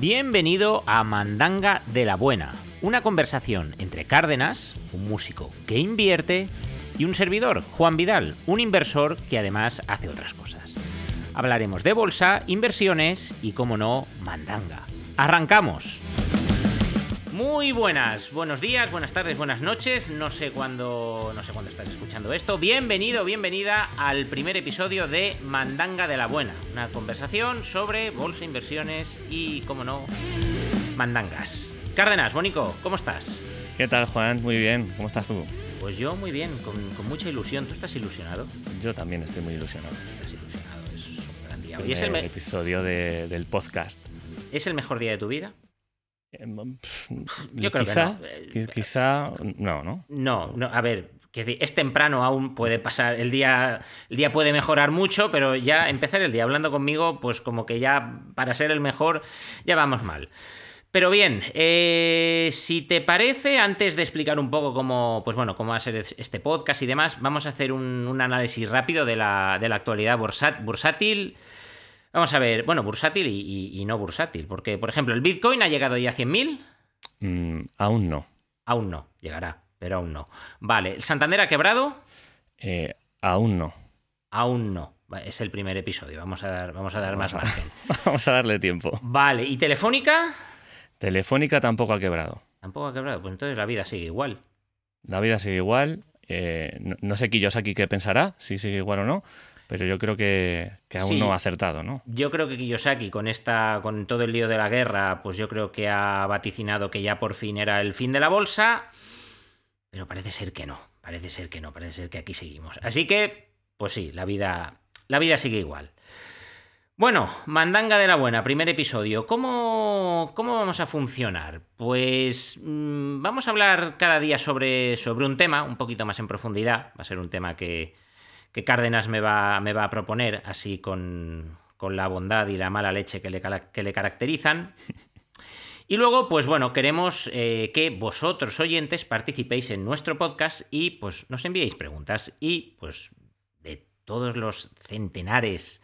Bienvenido a Mandanga de la Buena, una conversación entre Cárdenas, un músico que invierte, y un servidor, Juan Vidal, un inversor que además hace otras cosas. Hablaremos de bolsa, inversiones y, como no, mandanga. ¡Arrancamos! Muy buenas, buenos días, buenas tardes, buenas noches. No sé cuándo, no sé cuándo estás escuchando esto. Bienvenido, bienvenida al primer episodio de Mandanga de la Buena, una conversación sobre bolsa, inversiones y, como no, mandangas. Cárdenas, Bonico, ¿cómo estás? ¿Qué tal, Juan? Muy bien. ¿Cómo estás tú? Pues yo muy bien, con, con mucha ilusión. ¿Tú estás ilusionado? Yo también estoy muy ilusionado. Estás ilusionado, es un gran día. Hoy Primer es el, episodio de- del podcast. ¿es el mejor día de tu vida? Eh, pff, Yo creo que no. Qui- Quizá no, ¿no? No, no, a ver, decir, es temprano aún, puede pasar, el día, el día puede mejorar mucho, pero ya empezar el día hablando conmigo, pues como que ya para ser el mejor, ya vamos mal. Pero bien, eh, si te parece, antes de explicar un poco cómo, pues bueno, cómo va a ser este podcast y demás, vamos a hacer un, un análisis rápido de la, de la actualidad bursátil. Vamos a ver, bueno, bursátil y, y- y no bursátil, porque, por ejemplo, el Bitcoin ha llegado ya a 100.000. Mm, aún no. Aún no, llegará, pero aún no. Vale, ¿el Santander ha quebrado? Eh, aún no. Aún no. Es el primer episodio, vamos a dar, vamos a dar más a- margen. Vamos a darle tiempo. Vale, ¿y Telefónica? Telefónica tampoco ha quebrado. Tampoco ha quebrado, pues entonces la vida sigue igual. La vida sigue igual. eh, no, no sé Kiyosaki qué pensará, si sigue igual o no, pero yo creo que, que aún Sí. no ha acertado, ¿no? Yo creo que Kiyosaki, con esta, con todo el lío de la guerra, pues yo creo que ha vaticinado que ya por fin era el fin de la bolsa. Pero parece ser que no. Parece ser que no. Parece ser que aquí seguimos. Así que, pues sí, la vida. La vida sigue igual. Bueno, Mandanga de la Buena, primer episodio. ¿Cómo, cómo vamos a funcionar? Pues mm, vamos a hablar cada día sobre, sobre un tema, un poquito más en profundidad. Va a ser un tema que, que Cárdenas me va, me va a proponer, así con, con la bondad y la mala leche que le, que le caracterizan. Y luego, pues bueno, queremos eh, que vosotros, oyentes, participéis en nuestro podcast y pues nos enviéis preguntas. Y pues de todos los centenares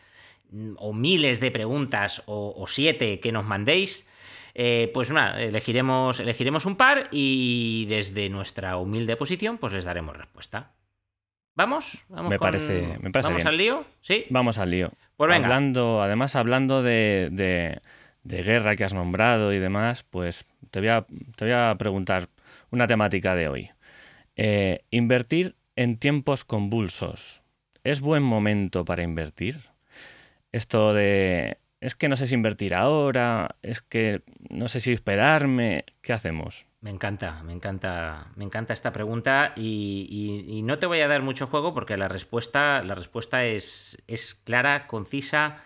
mm, o miles de preguntas o, o siete que nos mandéis, eh, pues nada, elegiremos, elegiremos un par y desde nuestra humilde posición pues les daremos respuesta. ¿Vamos? ¿Vamos Me con- parece- me parece ¿Vamos bien. al lío? ¿Sí? Vamos al lío. Pues venga. Hablando, además, hablando de, de- de guerra que has nombrado y demás, pues te voy a, te voy a preguntar una temática de hoy. Eh, invertir en tiempos convulsos. ¿Es buen momento para invertir? Esto de... Es que no sé si invertir ahora, es que no sé si esperarme. ¿Qué hacemos? Me encanta, me encanta, me encanta esta pregunta y, y- y no te voy a dar mucho juego porque la respuesta, la respuesta es, es clara, concisa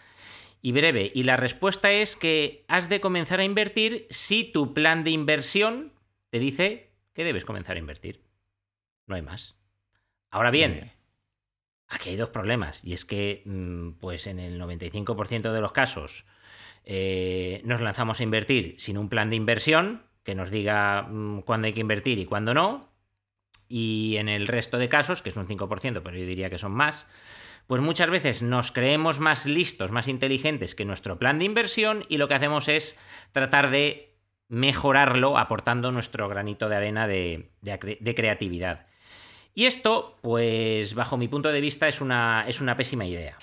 y breve. Y la respuesta es que has de comenzar a invertir si tu plan de inversión te dice que debes comenzar a invertir. No hay más. Ahora bien. Aquí hay dos problemas, y es que, mm, pues en el 95% de los casos, eh, nos lanzamos a invertir sin un plan de inversión que nos diga mm, cuándo hay que invertir y cuándo no, y en el resto de casos, que es un 5%, pero yo diría que son más, pues muchas veces nos creemos más listos, más inteligentes que nuestro plan de inversión, y lo que hacemos es tratar de mejorarlo aportando nuestro granito de arena de- de creatividad. Y esto, pues bajo mi punto de vista, es una, es una pésima idea.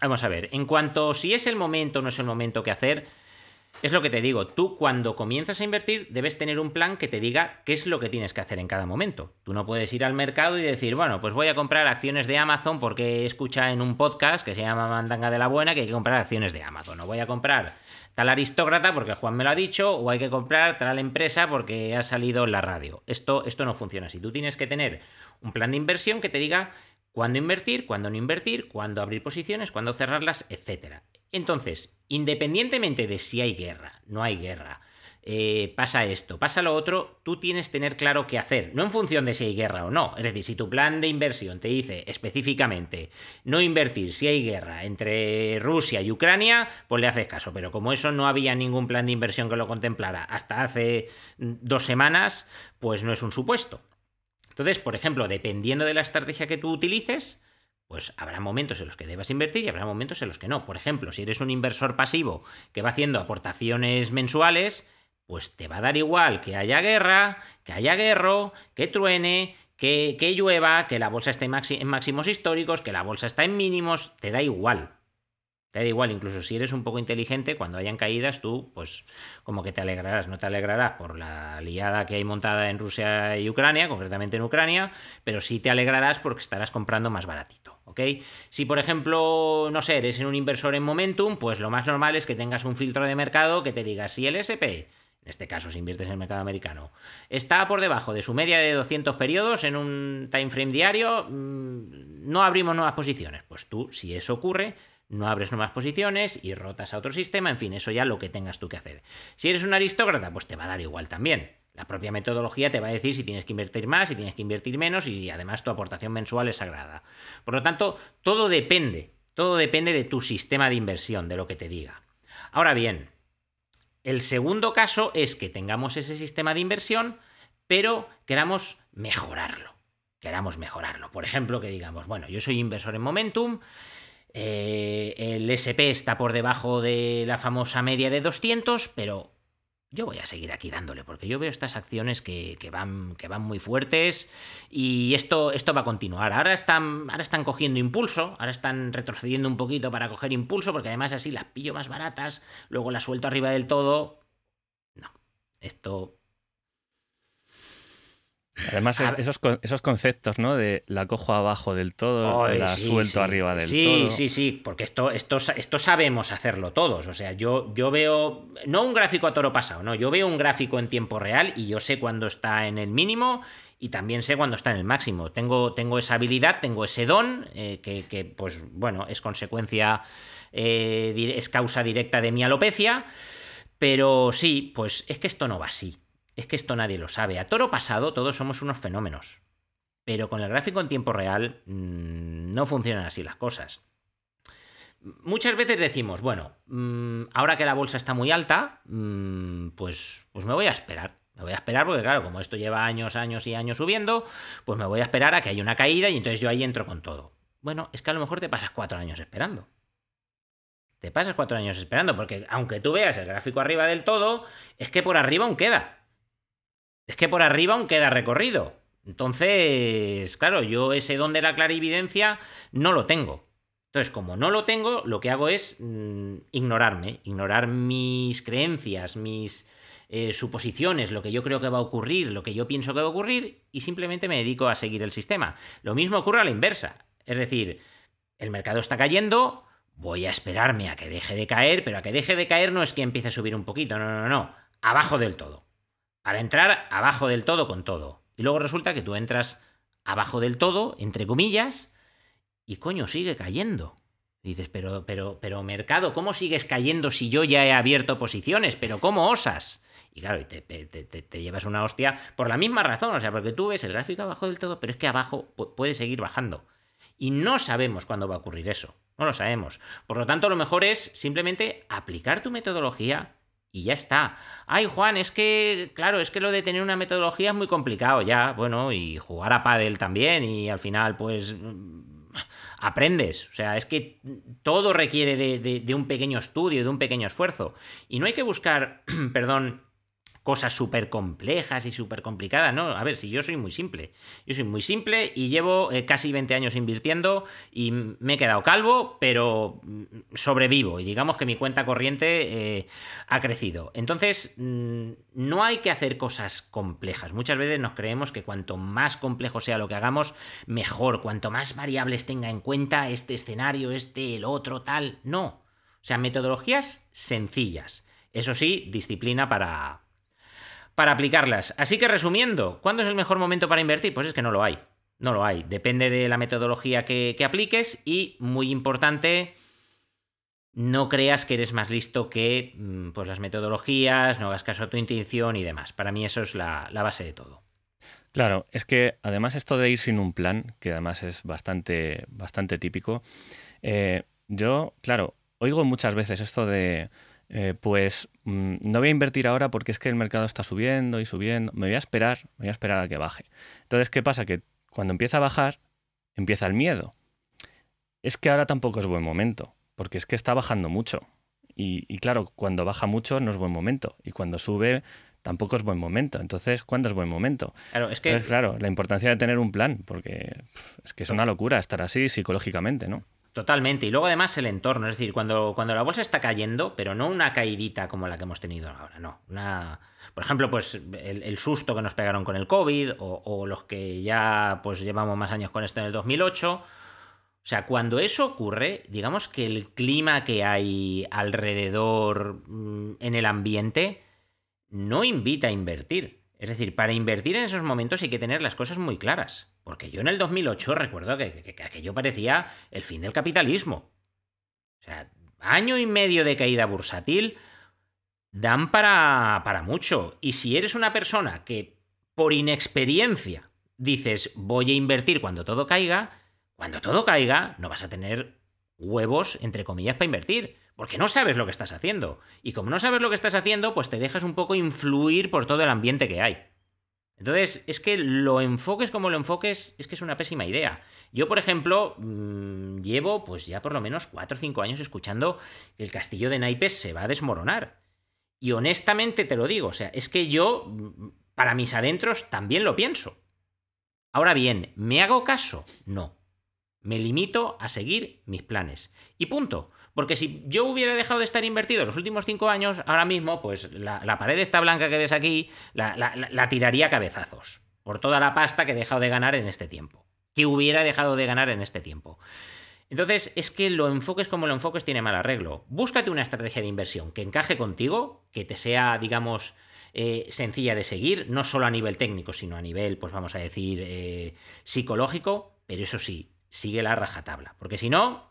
Vamos a ver, en cuanto si es el momento o no es el momento que hacer, es lo que te digo, tú cuando comienzas a invertir debes tener un plan que te diga qué es lo que tienes que hacer en cada momento. Tú no puedes ir al mercado y decir, bueno, pues voy a comprar acciones de Amazon porque escucha en un podcast que se llama Mandanga de la Buena que hay que comprar acciones de Amazon. O voy a comprar tal aristócrata porque Juan me lo ha dicho, o hay que comprar tal empresa porque ha salido en la radio. Esto, esto no funciona así. Tú tienes que tener un plan de inversión que te diga cuándo invertir, cuándo no invertir, cuándo abrir posiciones, cuándo cerrarlas, etc. Entonces, independientemente de si hay guerra, no hay guerra, eh, pasa esto, pasa lo otro, tú tienes que tener claro qué hacer, no en función de si hay guerra o no. Es decir, si tu plan de inversión te dice específicamente no invertir si hay guerra entre Rusia y Ucrania, pues le haces caso. Pero como eso no había ningún plan de inversión que lo contemplara hasta hace mm, dos semanas, pues no es un supuesto. Entonces, por ejemplo, dependiendo de la estrategia que tú utilices, pues habrá momentos en los que debas invertir y habrá momentos en los que no. Por ejemplo, si eres un inversor pasivo que va haciendo aportaciones mensuales, pues te va a dar igual que haya guerra, que haya guerro, que truene, que, que llueva, que la bolsa esté en máximos históricos, que la bolsa está en mínimos, te da igual. Te da igual, incluso si eres un poco inteligente, cuando hayan caídas, tú, pues, como que te alegrarás. No te alegrarás por la liada que hay montada en Rusia y Ucrania, concretamente en Ucrania, pero sí te alegrarás porque estarás comprando más baratito, ¿ok? Si, por ejemplo, no sé, eres un inversor en Momentum, pues lo más normal es que tengas un filtro de mercado que te diga si el SP en este caso si inviertes en el mercado americano, está por debajo de su media de 200 periodos en un time frame diario, mm, no abrimos nuevas posiciones. Pues tú, si eso ocurre, no abres nuevas posiciones y rotas a otro sistema, en fin, eso ya lo que tengas tú que hacer. Si eres un aristócrata, pues te va a dar igual también. La propia metodología te va a decir si tienes que invertir más, si tienes que invertir menos y además tu aportación mensual es sagrada. Por lo tanto, todo depende, todo depende de tu sistema de inversión, de lo que te diga. Ahora bien, el segundo caso es que tengamos ese sistema de inversión, pero queramos mejorarlo. Queramos mejorarlo. Por ejemplo, que digamos, bueno, yo soy inversor en Momentum, eh, el SP está por debajo de la famosa media de 200, pero yo voy a seguir aquí dándole, porque yo veo estas acciones que, van, que van muy fuertes y esto, esto va a continuar. Ahora están, ahora están cogiendo impulso, ahora están retrocediendo un poquito para coger impulso, porque además así las pillo más baratas, luego las suelto arriba del todo. No, esto Además, esos, esos conceptos, ¿no? De la cojo abajo del todo, la suelto arriba del todo. Sí, sí, sí, porque esto, esto, esto sabemos hacerlo todos. O sea, yo, yo veo, no un gráfico a toro pasado, no, yo veo un gráfico en tiempo real y yo sé cuándo está en el mínimo y también sé cuándo está en el máximo. Tengo, tengo esa habilidad, tengo ese don, eh, que, pues bueno, es consecuencia, eh, es causa directa de mi alopecia. Pero sí, pues es que esto no va así es que esto nadie lo sabe. A toro pasado todos somos unos fenómenos. Pero con el gráfico en tiempo real mmm, no funcionan así las cosas. Muchas veces decimos, bueno, mmm, ahora que la bolsa está muy alta, mmm, pues, pues me voy a esperar. Me voy a esperar porque, claro, como esto lleva años, años y años subiendo, pues me voy a esperar a que haya una caída y entonces yo ahí entro con todo. Bueno, es que a lo mejor te pasas cuatro años esperando. Te pasas cuatro años esperando, porque aunque tú veas el gráfico arriba del todo, es que por arriba aún queda es que por arriba aún queda recorrido. Entonces, claro, yo ese don de la clarividencia no lo tengo. Entonces, como no lo tengo, lo que hago es mmm, ignorarme, ignorar mis creencias, mis eh, suposiciones, lo que yo creo que va a ocurrir, lo que yo pienso que va a ocurrir, y simplemente me dedico a seguir el sistema. Lo mismo ocurre a la inversa. Es decir, el mercado está cayendo, voy a esperarme a que deje de caer, pero a que deje de caer no es que empiece a subir un poquito, no, no, no, abajo del todo para entrar abajo del todo con todo. Y luego resulta que tú entras abajo del todo, entre comillas, y coño, sigue cayendo. Y dices, pero, pero, pero, mercado, ¿cómo sigues cayendo si yo ya he abierto posiciones? ¿Pero cómo osas? Y claro, te, te, te, te, llevas una hostia por la misma razón, o sea, porque tú ves el gráfico abajo del todo, pero es que abajo puede seguir bajando. Y no sabemos cuándo va a ocurrir eso, no lo sabemos. Por lo tanto, lo mejor es simplemente aplicar tu metodología, y ya está. Ay, Juan, es que, claro, es que lo de tener una metodología es muy complicado ya, bueno, y jugar a pádel también, y al final, pues, aprendes. O sea, es que todo requiere de, de, de un pequeño estudio, de un pequeño esfuerzo. Y no hay que buscar, perdón, cosas súper complejas y súper complicadas, ¿no? A ver, si yo soy muy simple. Yo soy muy simple y llevo eh, casi 20 años invirtiendo y me he quedado calvo, pero mm, sobrevivo y digamos que mi cuenta corriente eh, ha crecido. Entonces, mm, no hay que hacer cosas complejas. Muchas veces nos creemos que cuanto más complejo sea lo que hagamos, mejor. Cuanto más variables tenga en cuenta este escenario, este, el otro, tal. No. O sea, metodologías sencillas. Eso sí, disciplina para, para aplicarlas. Así que resumiendo, ¿cuándo es el mejor momento para invertir? Pues es que no lo hay. No lo hay. Depende de la metodología que, que apliques y, muy importante, no creas que eres más listo que mm, pues, las metodologías, no hagas caso a tu intención y demás. Para mí eso es la, la base de todo. Claro, es que además esto de ir sin un plan, que además es bastante, bastante típico, eh, yo, claro, oigo muchas veces esto de eh, pues mm, no voy a invertir ahora porque es que el mercado está subiendo y subiendo, me voy a esperar, me voy a esperar a que baje. Entonces, ¿qué pasa? Que cuando empieza a bajar, empieza el miedo. es que ahora tampoco es buen momento, porque es que está bajando mucho. Y, claro, cuando baja mucho no es buen momento. Y cuando sube tampoco es buen momento. Entonces, ¿cuándo es buen momento? Claro, es que... claro, la importancia de tener un plan, porque es que es una locura estar así psicológicamente, ¿no? Totalmente. Y luego además el entorno. Es decir, cuando, cuando la bolsa está cayendo, pero no una caidita como la que hemos tenido ahora, no. Una, por ejemplo, pues el, susto que nos pegaron con el COVID o, o, los que ya pues llevamos más años con esto en el 2008 o sea, cuando eso ocurre, digamos que el clima que hay alrededor mm, en el ambiente no invita a invertir. Es decir, para invertir en esos momentos hay que tener las cosas muy claras. Porque yo en el 2008 recuerdo que, aquello parecía el fin del capitalismo. O sea, año y medio de caída bursátil dan para, para mucho. Y si eres una persona que por inexperiencia dices voy a invertir cuando todo caiga, cuando todo caiga, no vas a tener huevos, entre comillas, para invertir. Porque no sabes lo que estás haciendo. Y como no sabes lo que estás haciendo, pues te dejas un poco influir por todo el ambiente que hay. Entonces, es que lo enfoques como lo enfoques, es que es una pésima idea. Yo, por ejemplo, mm, llevo pues ya por lo menos 4 o 5 años escuchando que el castillo de naipes se va a desmoronar. Y honestamente te lo digo, o sea, es que yo, mm, para mis adentros, también lo pienso. Ahora bien, ¿me hago caso? No. Me limito a seguir mis planes. Y punto. Porque si yo hubiera dejado de estar invertido los últimos cinco años, ahora mismo, pues la, pared esta blanca que ves aquí, la, la, tiraría a cabezazos. Por toda la pasta que he dejado de ganar en este tiempo. Que hubiera dejado de ganar en este tiempo. Entonces, es que lo enfoques como lo enfoques tiene mal arreglo. Búscate una estrategia de inversión que encaje contigo, que te sea, digamos, eh, sencilla de seguir, no solo a nivel técnico, sino a nivel, pues vamos a decir, eh, psicológico, pero eso sí, sigue la rajatabla. Porque si no,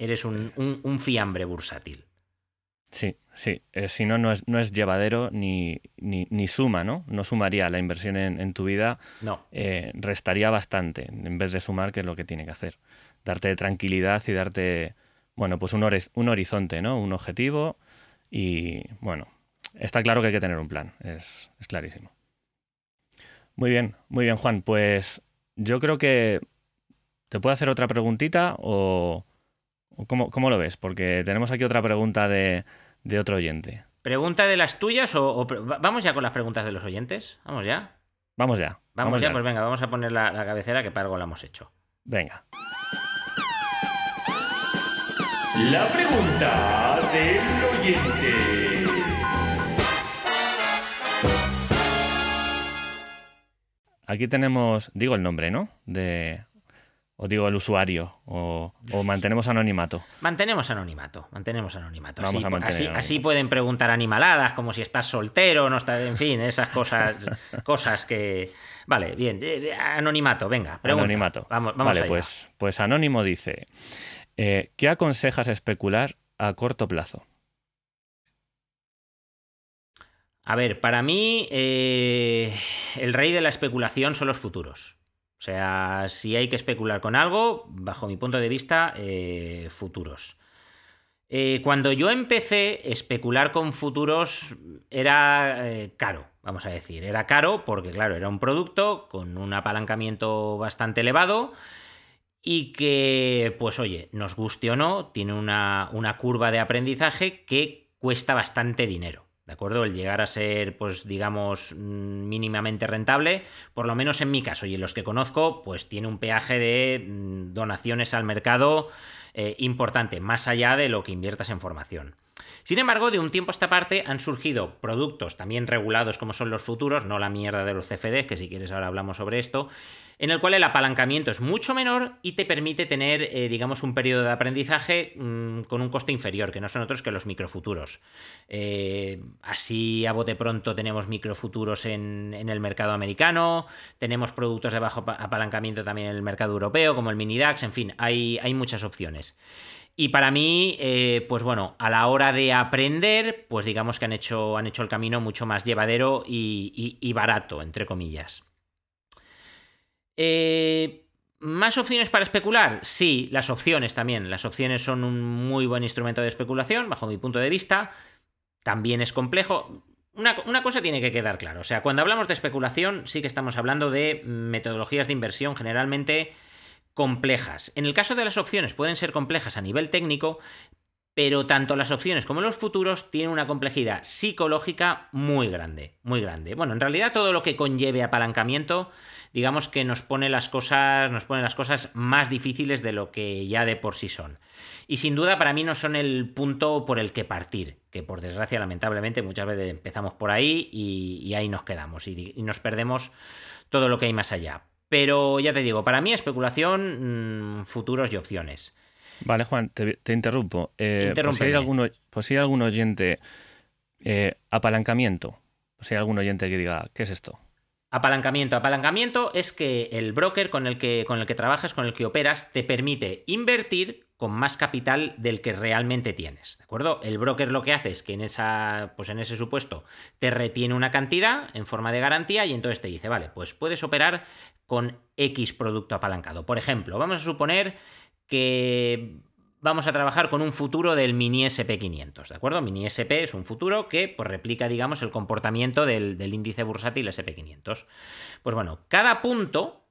eres un, fiambre bursátil. Sí, sí. Eh, si no, no es, no es llevadero ni, ni, suma, ¿no? No sumaría la inversión en, tu vida. No. Eh, restaría bastante en vez de sumar, que es lo que tiene que hacer. Darte tranquilidad y darte, bueno, pues un, un horizonte, ¿no? Un objetivo. Y bueno, está claro que hay que tener un plan. Es, es clarísimo. Muy bien, muy bien, Juan. Pues yo creo que te puedo hacer otra preguntita o, ¿cómo, lo ves? Porque tenemos aquí otra pregunta de, otro oyente. ¿Pregunta de las tuyas o, vamos ya con las preguntas de los oyentes? ¿Vamos ya? Vamos ya. Vamos, ya, pues venga, vamos a poner la, la cabecera que para algo la hemos hecho. Venga. La pregunta del oyente. Aquí tenemos, digo el nombre, ¿no? De, o digo el usuario, o, mantenemos anonimato. Mantenemos anonimato, mantenemos anonimato. así, así, pueden preguntar animaladas, como si estás soltero, no estás, en fin, esas cosas, cosas que. Vale, bien, eh, eh, anonimato, venga, pregunta. Anonimato. Vamos, vamos vale, pues, pues Anónimo dice: eh, ¿Qué aconsejas especular a corto plazo? A ver, para mí eh, el rey de la especulación son los futuros. O sea, si hay que especular con algo, bajo mi punto de vista, eh, futuros. Eh, cuando yo empecé, especular con futuros era caro, vamos a decir. Era caro porque, claro, era un producto con un apalancamiento bastante elevado y que, pues oye, nos guste o no, tiene una, una curva de aprendizaje que cuesta bastante dinero. ¿De acuerdo? El llegar a ser, pues digamos, mm, mínimamente rentable, por lo menos en mi caso y en los que conozco, pues tiene un peaje de mm, donaciones al mercado eh, importante, más allá de lo que inviertas en formación. Sin embargo, de un tiempo a esta parte han surgido productos también regulados como son los futuros, no la mierda de los CFDs, que si quieres ahora hablamos sobre esto, en el cual el apalancamiento es mucho menor y te permite tener, eh, digamos, un periodo de aprendizaje mm, con un coste inferior, que no son otros que los microfuturos. Eh, así a bote pronto tenemos microfuturos en, el mercado americano, tenemos productos de bajo apalancamiento también en el mercado europeo, como el Minidax, en fin, hay muchas opciones. Y para mí, eh, pues bueno, a la hora de aprender, pues digamos que han hecho, han hecho el camino mucho más llevadero y barato, entre comillas. Eh, ¿Más opciones para especular? Sí, las opciones también. Las opciones son un muy buen instrumento de especulación, bajo mi punto de vista. También es complejo. Una, una, cosa tiene que quedar claro. O sea, cuando hablamos de especulación, sí que estamos hablando de metodologías de inversión generalmente complejas. En el caso de las opciones pueden ser complejas a nivel técnico, pero tanto las opciones como los futuros tienen una complejidad psicológica muy grande, muy grande. Bueno, en realidad todo lo que conlleve apalancamiento, digamos que nos pone las cosas, nos pone las cosas más difíciles de lo que ya de por sí son. Y sin duda para mí no son el punto por el que partir, que por desgracia lamentablemente muchas veces empezamos por ahí y, ahí nos quedamos y, nos perdemos todo lo que hay más allá. Pero ya te digo, para mí especulación, mm, futuros y opciones. Vale, Juan, te, interrumpo. Eh, por, si hay alguno, si hay algún oyente, eh, apalancamiento, por si hay algún oyente que diga, ¿qué es esto? Apalancamiento. Apalancamiento es que el broker con el que, con el que trabajas, con el que operas, te permite invertir con más capital del que realmente tienes. ¿De acuerdo? El broker lo que hace es que en esa, pues en ese supuesto, te retiene una cantidad en forma de garantía y entonces te dice, vale, pues puedes operar con X producto apalancado. Por ejemplo, vamos a suponer que vamos a trabajar con un futuro del mini SP500, ¿de acuerdo? Mini SP es un futuro que pues, replica, digamos, el comportamiento del, índice bursátil SP500. Pues bueno, cada punto,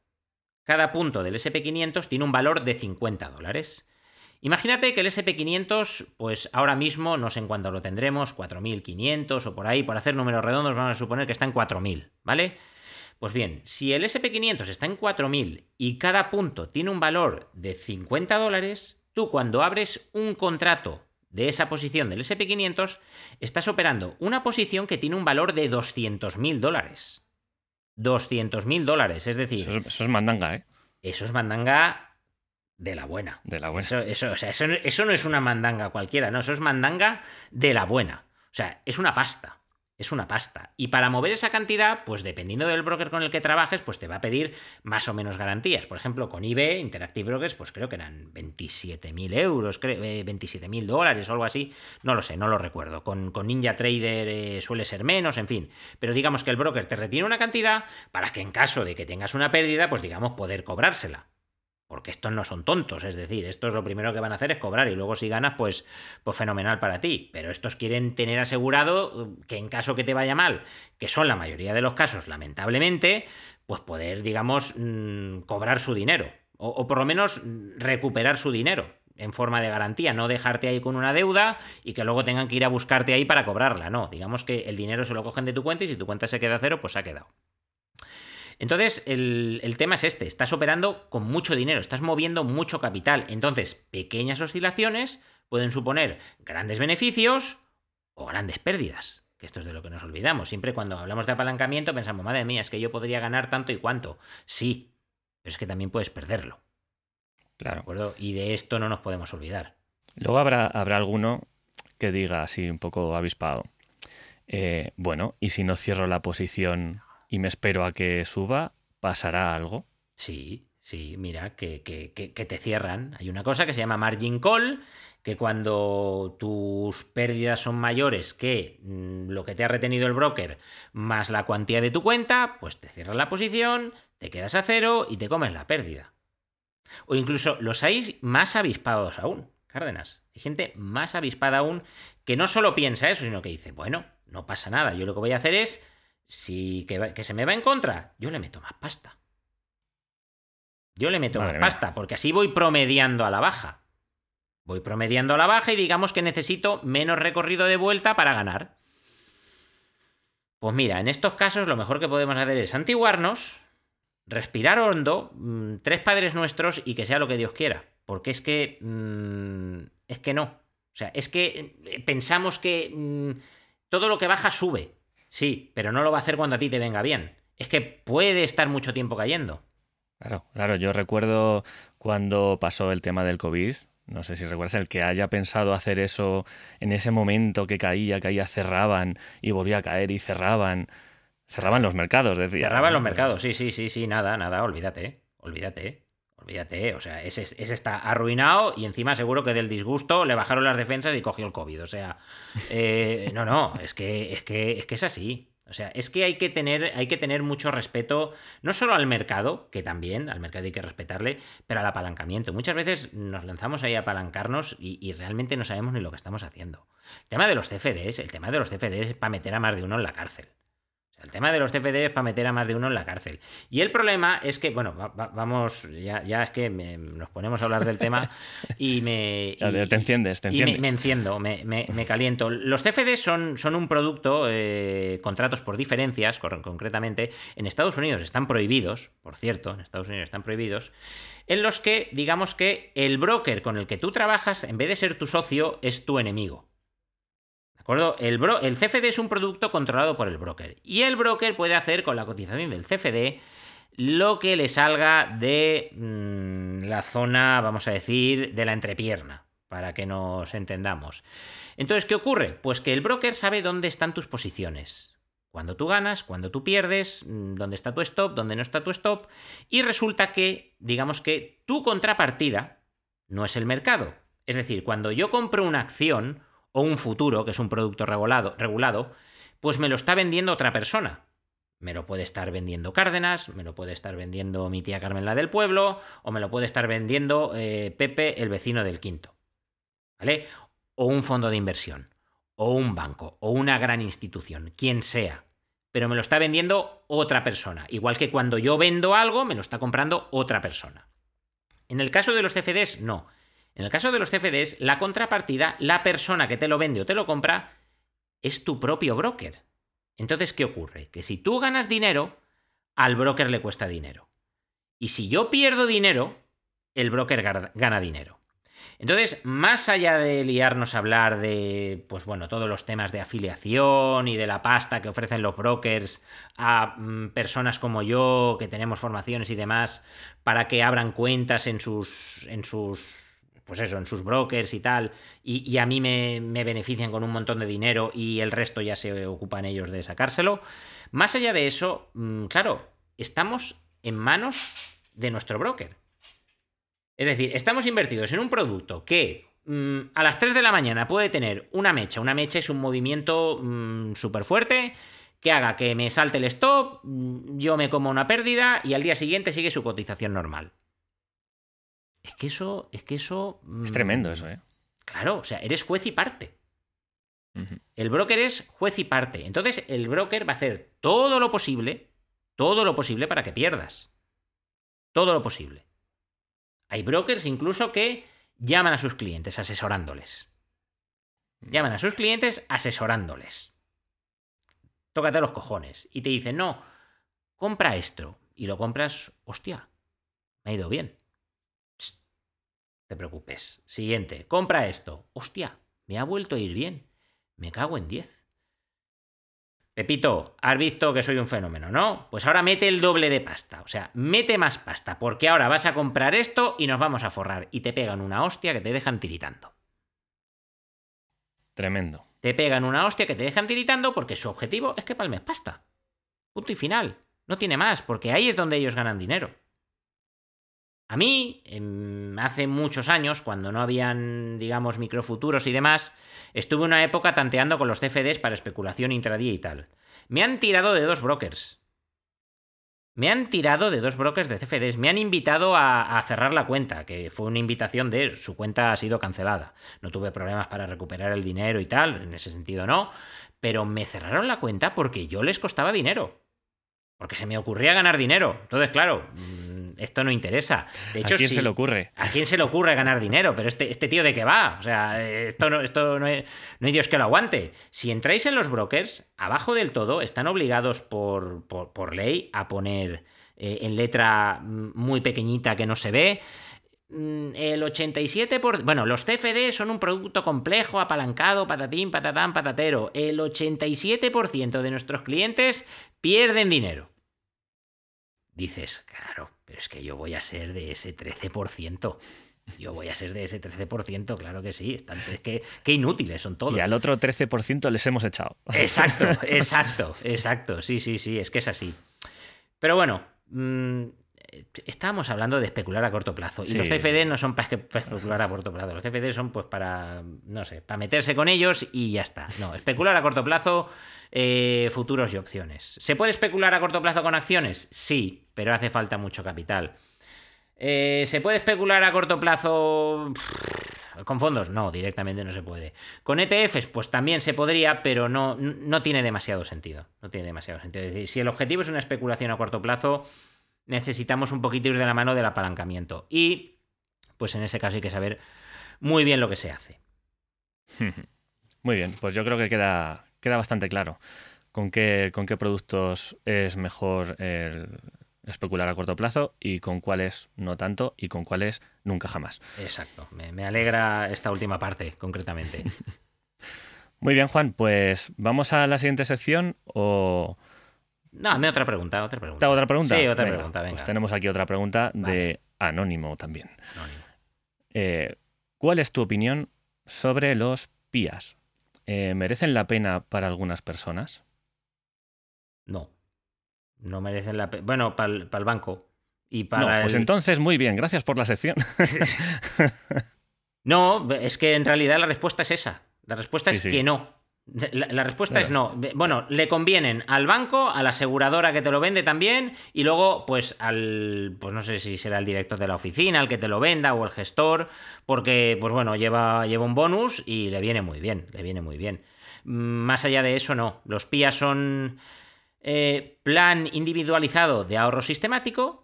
cada punto del SP500 tiene un valor de 50 dólares. Imagínate que el SP500, pues ahora mismo, no sé en cuánto lo tendremos, 4.500 o por ahí, por hacer números redondos, vamos a suponer que está en 4.000, ¿vale? Pues bien, si el SP500 está en 4.000 y cada punto tiene un valor de 50 dólares, tú cuando abres un contrato de esa posición del SP500, estás operando una posición que tiene un valor de 200.000 dólares. 200.000 dólares, es decir... Eso es, mandanga, ¿eh? Eso es mandanga de la buena. De la buena. Eso, eso no es una mandanga cualquiera, no, eso es mandanga de la buena. O sea, es una pasta es una pasta. Y para mover esa cantidad, pues dependiendo del broker con el que trabajes, pues te va a pedir más o menos garantías. Por ejemplo, con IB, Interactive Brokers, pues creo que eran 27.000 euros, 27.000 eh, dólares o algo así. No lo sé, no lo recuerdo. Con, con Ninja Trader eh, suele ser menos, en fin. Pero digamos que el broker te retiene una cantidad para que en caso de que tengas una pérdida, pues digamos poder cobrársela. Porque estos no son tontos, es decir, estos lo primero que van a hacer es cobrar y luego si ganas, pues, pues fenomenal para ti. Pero estos quieren tener asegurado que en caso que te vaya mal, que son la mayoría de los casos, lamentablemente, pues poder, digamos, mm, cobrar su dinero. O, por lo menos recuperar su dinero en forma de garantía, no dejarte ahí con una deuda y que luego tengan que ir a buscarte ahí para cobrarla, no, digamos que el dinero se lo cogen de tu cuenta y si tu cuenta se queda cero, pues ha quedado. Entonces, el, tema es este, estás operando con mucho dinero, estás moviendo mucho capital, entonces pequeñas oscilaciones pueden suponer grandes beneficios o grandes pérdidas. Que esto es de lo que nos olvidamos. Siempre cuando hablamos de apalancamiento pensamos, madre mía, es que yo podría ganar tanto y cuánto. Sí, pero es que también puedes perderlo. Claro. acuerdo? Y de esto no nos podemos olvidar. Luego habrá, habrá alguno que diga así un poco avispado. Eh, bueno, ¿y si no cierro la posición y me espero a que suba, ¿pasará algo? Sí, sí, mira, que, que, que, te cierran. Hay una cosa que se llama margin call, que cuando tus pérdidas son mayores que mm, lo que te ha retenido el broker más la cuantía de tu cuenta, pues te cierran la posición, te quedas a cero y te comes la pérdida. O incluso los hay más avispados aún, Cárdenas. Hay gente más avispada aún que no solo piensa eso, sino que dice, bueno, no pasa nada, yo lo que voy a hacer es si que, se me va en contra, yo le meto más pasta. Yo le meto más pasta, porque así voy promediando a la baja. Voy promediando a la baja y digamos que necesito menos recorrido de vuelta para ganar. Pues mira, en estos casos lo mejor que podemos hacer es antiguarnos, respirar hondo, mm, tres padres nuestros y que sea lo que Dios quiera. Porque es que... Mm, es que no. O sea, es que eh, pensamos que mm, todo lo que baja sube. Sí, pero no lo va a hacer cuando a ti te venga bien. Es que puede estar mucho tiempo cayendo. Claro, claro. Yo recuerdo cuando pasó el tema del COVID. No sé si recuerdas el que haya pensado hacer eso en ese momento que caía, caía, cerraban y volvía a caer y cerraban. Cerraban los mercados, decía. Cerraban los mercados, sí, sí, sí, sí, nada, nada, olvídate, olvídate. Olvídate, o sea, ese, está arruinado y encima seguro que del disgusto le bajaron las defensas y cogió el COVID. O sea, eh, no, no, es que, es que, es que es así. O sea, es que hay que, tener, hay que tener mucho respeto, no solo al mercado, que también, al mercado hay que respetarle, pero al apalancamiento. Muchas veces nos lanzamos ahí a apalancarnos y, y realmente no sabemos ni lo que estamos haciendo. El tema de los CFDs, el tema de los CFDs es para meter a más de uno en la cárcel El tema de los CFD es para meter a más de uno en la cárcel. Y el problema es que, bueno, vamos, ya, ya es que nos ponemos a hablar del tema y me... te enciendes, te enciendes. me, enciendo, me, caliento. Los CFD son, son un producto, eh, contratos por diferencias, concretamente, en Estados Unidos están prohibidos, por cierto, en Estados Unidos están prohibidos, en los que, digamos que el broker con el que tú trabajas, en vez de ser tu socio, es tu enemigo. El, el CFD es un producto controlado por el broker. Y el broker puede hacer con la cotización del CFD lo que le salga de mm, la zona, vamos a decir, de la entrepierna, para que nos entendamos. Entonces, ¿qué ocurre? Pues que el broker sabe dónde están tus posiciones. Cuando tú ganas, cuando tú pierdes, mm, dónde está tu stop, dónde no está tu stop. Y resulta que, digamos que tu contrapartida no es el mercado. Es decir, cuando yo compro una acción, o un futuro, que es un producto regulado, regulado, pues me lo está vendiendo otra persona. Me lo puede estar vendiendo Cárdenas, me lo puede estar vendiendo mi tía Carmen la del pueblo, o me lo puede estar vendiendo eh, Pepe, el vecino del quinto. ¿Vale? O un fondo de inversión, o un banco, o una gran institución, quien sea. Pero me lo está vendiendo otra persona. Igual que cuando yo vendo algo, me lo está comprando otra persona. En el caso de los CFDs, no. En el caso de los CFDs, la contrapartida, la persona que te lo vende o te lo compra, es tu propio broker. Entonces, ¿qué ocurre? Que si tú ganas dinero, al broker le cuesta dinero. Y si yo pierdo dinero, el broker gana dinero. Entonces, más allá de liarnos a hablar de, pues bueno, todos los temas de afiliación y de la pasta que ofrecen los brokers a mm, personas como yo, que tenemos formaciones y demás, para que abran cuentas en sus, en sus pues eso, en sus brokers y tal, y, a mí me, benefician con un montón de dinero y el resto ya se ocupan ellos de sacárselo. Más allá de eso, mm, claro, estamos en manos de nuestro broker. Es decir, estamos invertidos en un producto que mm, a las 3 de la mañana puede tener una mecha. Una mecha es un movimiento mm, súper fuerte que haga que me salte el stop, yo me como una pérdida y al día siguiente sigue su cotización normal. Es que eso. Es que eso. Es tremendo eso, ¿eh? Claro, o sea, eres juez y parte. El broker es juez y parte. Entonces, el broker va a hacer todo lo posible, todo lo posible para que pierdas. Todo lo posible. Hay brokers incluso que llaman a sus clientes asesorándoles. Llaman a sus clientes asesorándoles. Tócate los cojones. Y te dicen, no, compra esto. Y lo compras, hostia, me ha ido bien te preocupes. Siguiente, compra esto. Hostia, me ha vuelto a ir bien. Me cago en 10. Pepito, has visto que soy un fenómeno, ¿no? Pues ahora mete el doble de pasta. O sea, mete más pasta, porque ahora vas a comprar esto y nos vamos a forrar. Y te pegan una hostia que te dejan tiritando. Tremendo. Te pegan una hostia que te dejan tiritando porque su objetivo es que palmes pasta. Punto y final. No tiene más, porque ahí es donde ellos ganan dinero. A mí, hace muchos años, cuando no habían, digamos, microfuturos y demás, estuve una época tanteando con los CFDs para especulación intradía y tal. Me han tirado de dos brokers. Me han tirado de dos brokers de CFDs. Me han invitado a, cerrar la cuenta, que fue una invitación de su cuenta ha sido cancelada. No tuve problemas para recuperar el dinero y tal, en ese sentido no. Pero me cerraron la cuenta porque yo les costaba dinero. Porque se me ocurría ganar dinero. Entonces, claro, esto no interesa. De hecho, ¿A quién se le ocurre? ¿A quién se le ocurre ganar dinero? Pero este, este tío de qué va? O sea, esto, no, esto no, hay, Dios que lo aguante. Si entráis en los brokers, abajo del todo están obligados por, por, ley a poner eh, en letra muy pequeñita que no se ve mm, el 87%, por... bueno, los CFD son un producto complejo, apalancado, patatín, patatán, patatero. El 87% de nuestros clientes pierden dinero. Dices, claro, pero es que yo voy a ser de ese 13%. Yo voy a ser de ese 13%, claro que sí. Están, es que, qué inútiles son todos. Y al otro 13% les hemos echado. Exacto, exacto, exacto. Sí, sí, sí, es que es así. Pero bueno, mm, estábamos hablando de especular a corto plazo. Y los CFD no son para especular a corto plazo. Los CFD son pues para, no sé, para meterse con ellos y ya está. No, especular a corto plazo eh, futuros y opciones. ¿Se puede especular a corto plazo con acciones? Sí, pero hace falta mucho capital. Eh, ¿Se puede especular a corto plazo? ¿Con fondos? No, directamente no se puede. ¿Con ETFs? Pues también se podría, pero no, no tiene demasiado sentido. No tiene demasiado sentido. Es decir, si el objetivo es una especulación a corto plazo, necesitamos un poquito ir de la mano del apalancamiento. Y, pues en ese caso hay que saber muy bien lo que se hace. Muy bien, pues yo creo que queda, queda bastante claro con qué, con qué productos es mejor especular a corto plazo y con cuáles no tanto y con cuáles nunca jamás. Exacto, me, alegra esta última parte concretamente. Muy bien, Juan, pues vamos a la siguiente sección o... No, hazme otra pregunta, otra pregunta. otra pregunta? Sí, otra pregunta, Pues tenemos aquí otra pregunta de Anónimo también. Eh, ¿Cuál es tu opinión sobre los PIAs? Eh, ¿Merecen la pena para algunas personas? No. No merecen la pena. Bueno, para el, banco. Y para no, pues entonces, muy bien, gracias por la sección. no, es que en realidad la respuesta es esa. La respuesta es que no. La, respuesta es no. Bueno, le convienen al banco, a la aseguradora que te lo vende también, y luego, pues, al. Pues no sé si será el director de la oficina, el que te lo venda, o el gestor, porque, pues bueno, lleva, lleva un bonus y le viene muy bien. Le viene muy bien. Mm, más allá de eso, no. Los PIA son eh, plan individualizado de ahorro sistemático,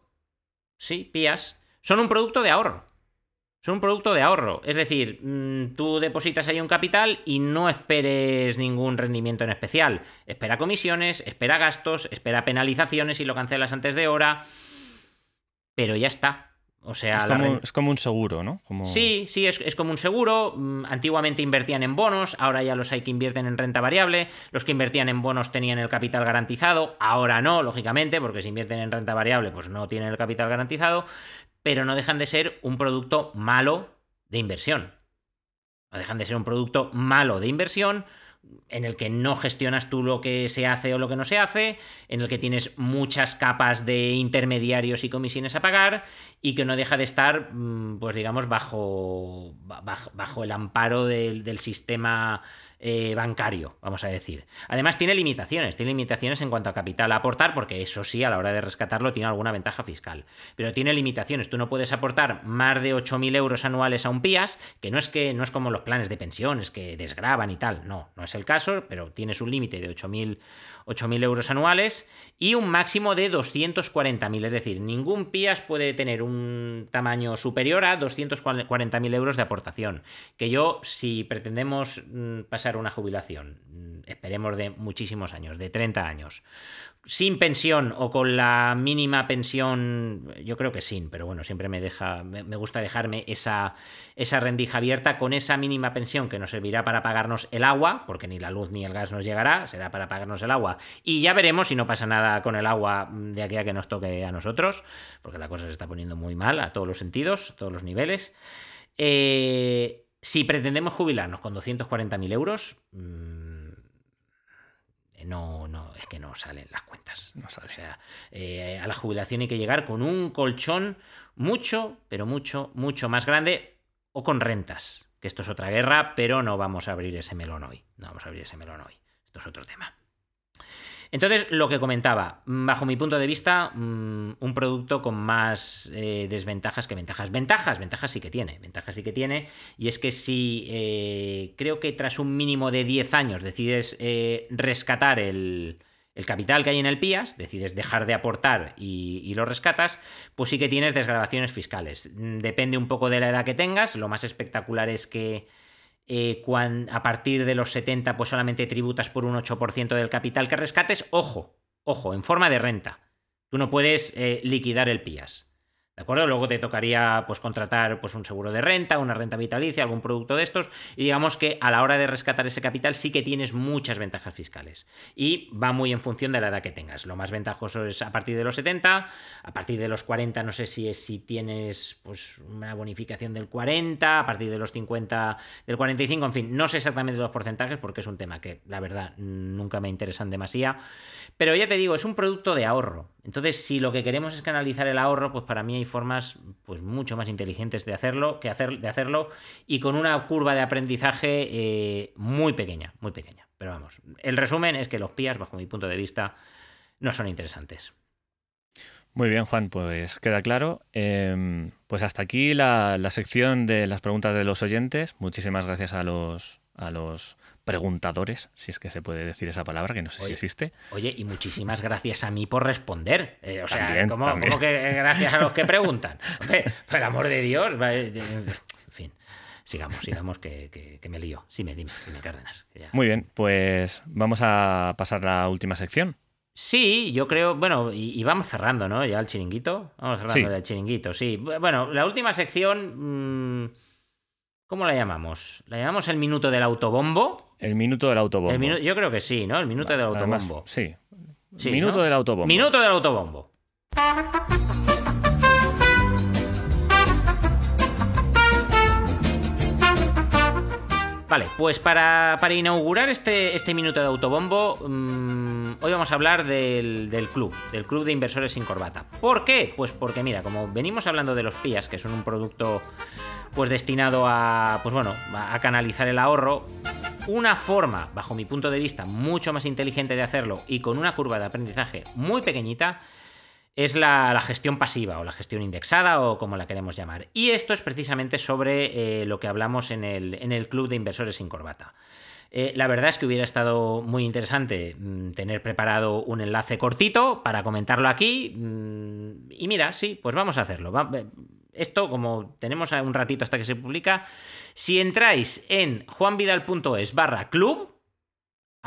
sí, PIAS, son un producto de ahorro. Son un producto de ahorro. Es decir, mm, tú depositas ahí un capital y no esperes ningún rendimiento en especial. Espera comisiones, espera gastos, espera penalizaciones y lo cancelas antes de hora. Pero ya está. O sea, es como, un seguro, ¿no? Sí, sí, es, como un seguro. Mm, antiguamente invertían en bonos, ahora ya los hay que invierten en renta variable. Los que invertían en bonos tenían el capital garantizado, ahora no, lógicamente, porque si invierten en renta variable, pues no tienen el capital garantizado, pero no dejan de ser un producto malo de inversión. No dejan de ser un producto malo de inversión en el que no gestionas tú lo que se hace o lo que no se hace, en el que tienes muchas capas de intermediarios y comisiones a pagar y que no deja de estar, mm, pues digamos, bajo, bajo, el amparo del sistema eh, bancario, vamos a decir. Además tiene limitaciones, tiene limitaciones en cuanto a capital a aportar, porque eso sí, a la hora de rescatarlo tiene alguna ventaja fiscal. Pero tiene limitaciones, tú no puedes aportar más de 8.000 euros anuales a un PIAS, que no es que no es como los planes de pensiones que desgraban y tal, no, no es el caso, pero tienes un límite de 8.000 8.000 euros anuales y un máximo de 240.000. Es decir, ningún PIAS puede tener un tamaño superior a 240.000 euros de aportación. Que yo, si pretendemos mm, una jubilación, mm, esperemos de muchísimos años, de 30 años, sin pensión o con la mínima pensión, yo creo que sin, pero bueno, siempre me deja, me, gusta dejarme esa, esa rendija abierta con esa mínima pensión que nos servirá para pagarnos el agua, porque ni la luz ni el gas nos llegará, será para pagarnos el agua. Y ya veremos si no pasa nada con el agua de aquí a que nos toque a nosotros, porque la cosa se está poniendo muy mal a todos los sentidos, a todos los niveles. Eh, si pretendemos jubilarnos con 240.000 euros, mm, no, no, es que no salen las cuentas. No sale. O sea, eh, a la jubilación hay que llegar con un colchón mucho, pero mucho, mucho más grande o con rentas. Que esto es otra guerra, pero no vamos a abrir ese melón hoy. No vamos a abrir ese melón hoy. Esto es otro tema. Entonces, lo que comentaba, bajo mi punto de vista, mm, un producto con más eh, desventajas que ventajas. Ventajas, ventajas sí que tiene, ventajas sí que tiene, y es que si eh, creo que tras un mínimo de 10 años decides eh, rescatar el, capital que hay en el PIAS, decides dejar de aportar y, y, lo rescatas, pues sí que tienes desgrabaciones fiscales. Depende un poco de la edad que tengas, lo más espectacular es que eh, a partir de los 70 pues solamente tributas por un 8% del capital que rescates, ojo, ojo, en forma de renta. Tú no puedes eh, liquidar el PIAS. ¿De acuerdo? Luego te tocaría pues, contratar pues, un seguro de renta, una renta vitalicia, algún producto de estos. Y digamos que a la hora de rescatar ese capital sí que tienes muchas ventajas fiscales. Y va muy en función de la edad que tengas. Lo más ventajoso es a partir de los 70, a partir de los 40 no sé si es si tienes pues, una bonificación del 40, a partir de los 50 del 45, en fin, no sé exactamente los porcentajes porque es un tema que la verdad nunca me interesan demasiado. Pero ya te digo, es un producto de ahorro. Entonces, si lo que queremos es canalizar el ahorro, pues para mí hay formas pues, mucho más inteligentes de hacerlo, que hacer, de hacerlo y con una curva de aprendizaje eh, muy pequeña, muy pequeña. Pero vamos, el resumen es que los PIAs, bajo mi punto de vista, no son interesantes. Muy bien, Juan, pues queda claro. Em, pues hasta aquí la, la sección de las preguntas de los oyentes. Muchísimas gracias a los, a los preguntadores, si es que se puede decir esa palabra, que no sé si existe. Oye, y muchísimas gracias a mí por responder. Eh, o sea, ¿cómo, cómo que gracias a los que preguntan? Por el amor de Dios. eh, En fin, sigamos, sigamos, que, que- que me lío. Sí, me dime, dime, Cárdenas. ya- Muy bien, pues vamos a pasar a la última sección. Sí, yo creo, bueno, y, y vamos cerrando, ¿no? Ya el chiringuito. Vamos cerrando Sí. el chiringuito, sí. Bu- Bueno, la última sección, mm, ¿cómo la llamamos? ¿La llamamos el minuto del autobombo? El minuto del autobombo. El minu- yo creo que sí, ¿no? El minuto del Además, autobombo. sí. Sí, minuto ¿no? del autobombo. Minuto del autobombo. Vale, pues para, para inaugurar este, este minuto de autobombo, mm, hoy vamos a hablar del, del club, del club de inversores sin corbata. ¿Por qué? Pues porque, mira, como venimos hablando de los PIAs, que son un producto pues destinado a, pues bueno, a canalizar el ahorro, una forma, bajo mi punto de vista, mucho más inteligente de hacerlo y con una curva de aprendizaje muy pequeñita, es la, gestión pasiva o la gestión indexada o como la queremos llamar. Y esto es precisamente sobre eh, lo que hablamos en el, en el Club de Inversores sin Corbata. Eh, la verdad es que hubiera estado muy interesante mm, tener preparado un enlace cortito para comentarlo aquí. mm, y mira, sí, pues vamos a hacerlo. Esto, como tenemos un ratito hasta que se publica, si entráis en juanvidal.es barra club,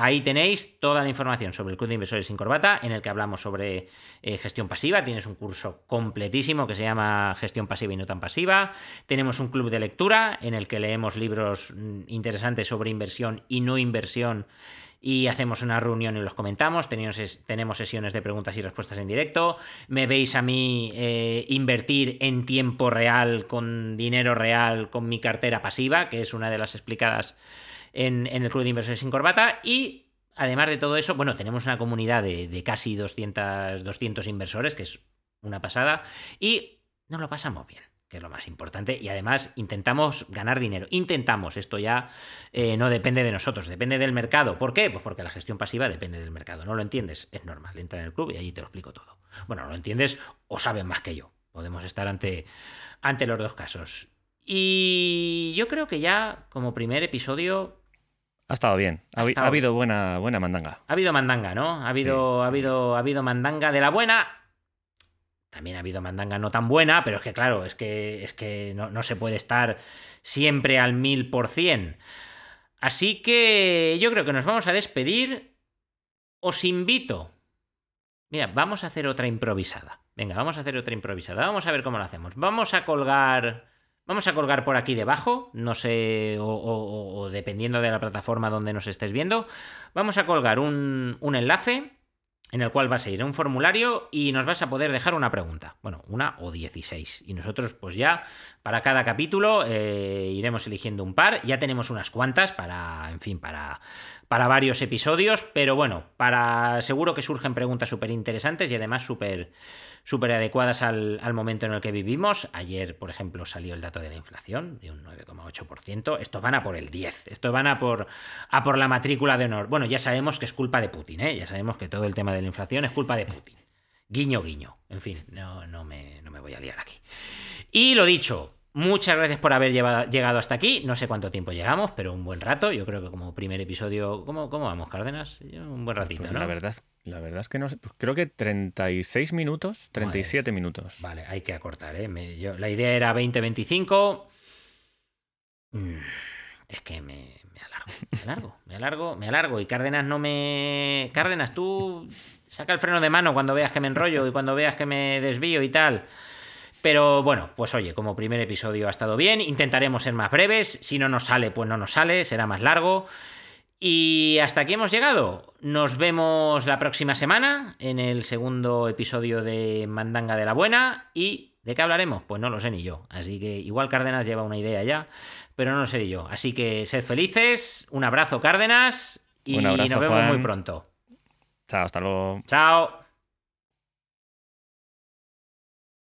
Ahí tenéis toda la información sobre el Club de Inversores sin Corbata, en el que hablamos sobre eh, gestión pasiva. Tienes un curso completísimo que se llama Gestión pasiva y no tan pasiva. Tenemos un club de lectura en el que leemos libros mm, interesantes sobre inversión y no inversión. Y hacemos una reunión y los comentamos. Tenemos, es- tenemos sesiones de preguntas y respuestas en directo. Me veis a mí eh, invertir en tiempo real, con dinero real, con mi cartera pasiva, que es una de las explicadas en, en el Club de Inversores sin Corbata y además de todo eso, bueno, tenemos una comunidad de, de casi 200, 200 inversores, que es una pasada, y nos lo pasamos bien, que es lo más importante, y además intentamos ganar dinero. Intentamos, esto ya eh, no depende de nosotros, depende del mercado. ¿Por qué? Pues porque la gestión pasiva depende del mercado. ¿No lo entiendes? Es normal, entra en el club y allí te lo explico todo. Bueno, lo entiendes o saben más que yo. Podemos estar ante, ante los dos casos. Y yo creo que ya como primer episodio Ha estado bien. Ha, Ha habi- estado- ha habido buena, buena mandanga. ha habido mandanga, ¿no? Ha habido, Sí, ha habido, ha habido mandanga de la buena. También ha habido mandanga no tan buena, pero es que claro, es que, es que no, no se puede estar siempre al mil por cien. Así que yo creo que nos vamos a despedir. Os invito. Mira, vamos a hacer otra improvisada. Venga, vamos a hacer otra improvisada. Vamos a ver cómo lo hacemos. Vamos a colgar. Vamos a colgar por aquí debajo. No sé. O, o- o dependiendo de la plataforma donde nos estés viendo. Vamos a colgar un, un enlace en el cual vas a ir a un formulario y nos vas a poder dejar una pregunta. Bueno, una o 16. Y nosotros, pues ya, para cada capítulo, eh, iremos eligiendo un par. Ya tenemos unas cuantas para, en fin, para, para varios episodios. Pero bueno, para seguro que surgen preguntas súper interesantes y además súper súper adecuadas al, al momento en el que vivimos. Ayer, por ejemplo, salió el dato de la inflación de un 9,8%. Estos van a por el 10. Estos van a por, a por la matrícula de honor. Bueno, ya sabemos que es culpa de Putin, ¿eh? Ya sabemos que todo el tema de la inflación es culpa de Putin. Guiño, guiño. En fin, no, no, me, no me voy a liar aquí. Y lo dicho, muchas gracias por haber llevado- llegado hasta aquí. No sé cuánto tiempo llegamos, pero un buen rato. Yo creo que como primer episodio. ¿Cómo, cómo vamos, Cárdenas? Un buen ratito, Pues ¿no? la, verdad, la verdad es que no sé. pues creo que 36 minutos, 37 minutos. Vale, hay que acortar, ¿eh? Me- yo- la idea era 20-25. Mm, es que me, me alargo, me alargo, me alargo, me alargo. Y Cárdenas no me. Cárdenas, tú saca el freno de mano cuando veas que me enrollo y cuando veas que me desvío y tal. Pero bueno, pues oye, como primer episodio ha estado bien. Intentaremos ser más breves. Si no nos sale, pues no nos sale, será más largo. Y hasta aquí hemos llegado. Nos vemos la próxima semana en el segundo episodio de Mandanga de la Buena. ¿Y de qué hablaremos? Pues no lo sé ni yo. Así que igual Cárdenas lleva una idea ya, pero no lo sé ni yo. Así que sed felices. Un abrazo, Cárdenas. Y abrazo, nos vemos Juan. muy pronto. Chao, hasta luego. Chao.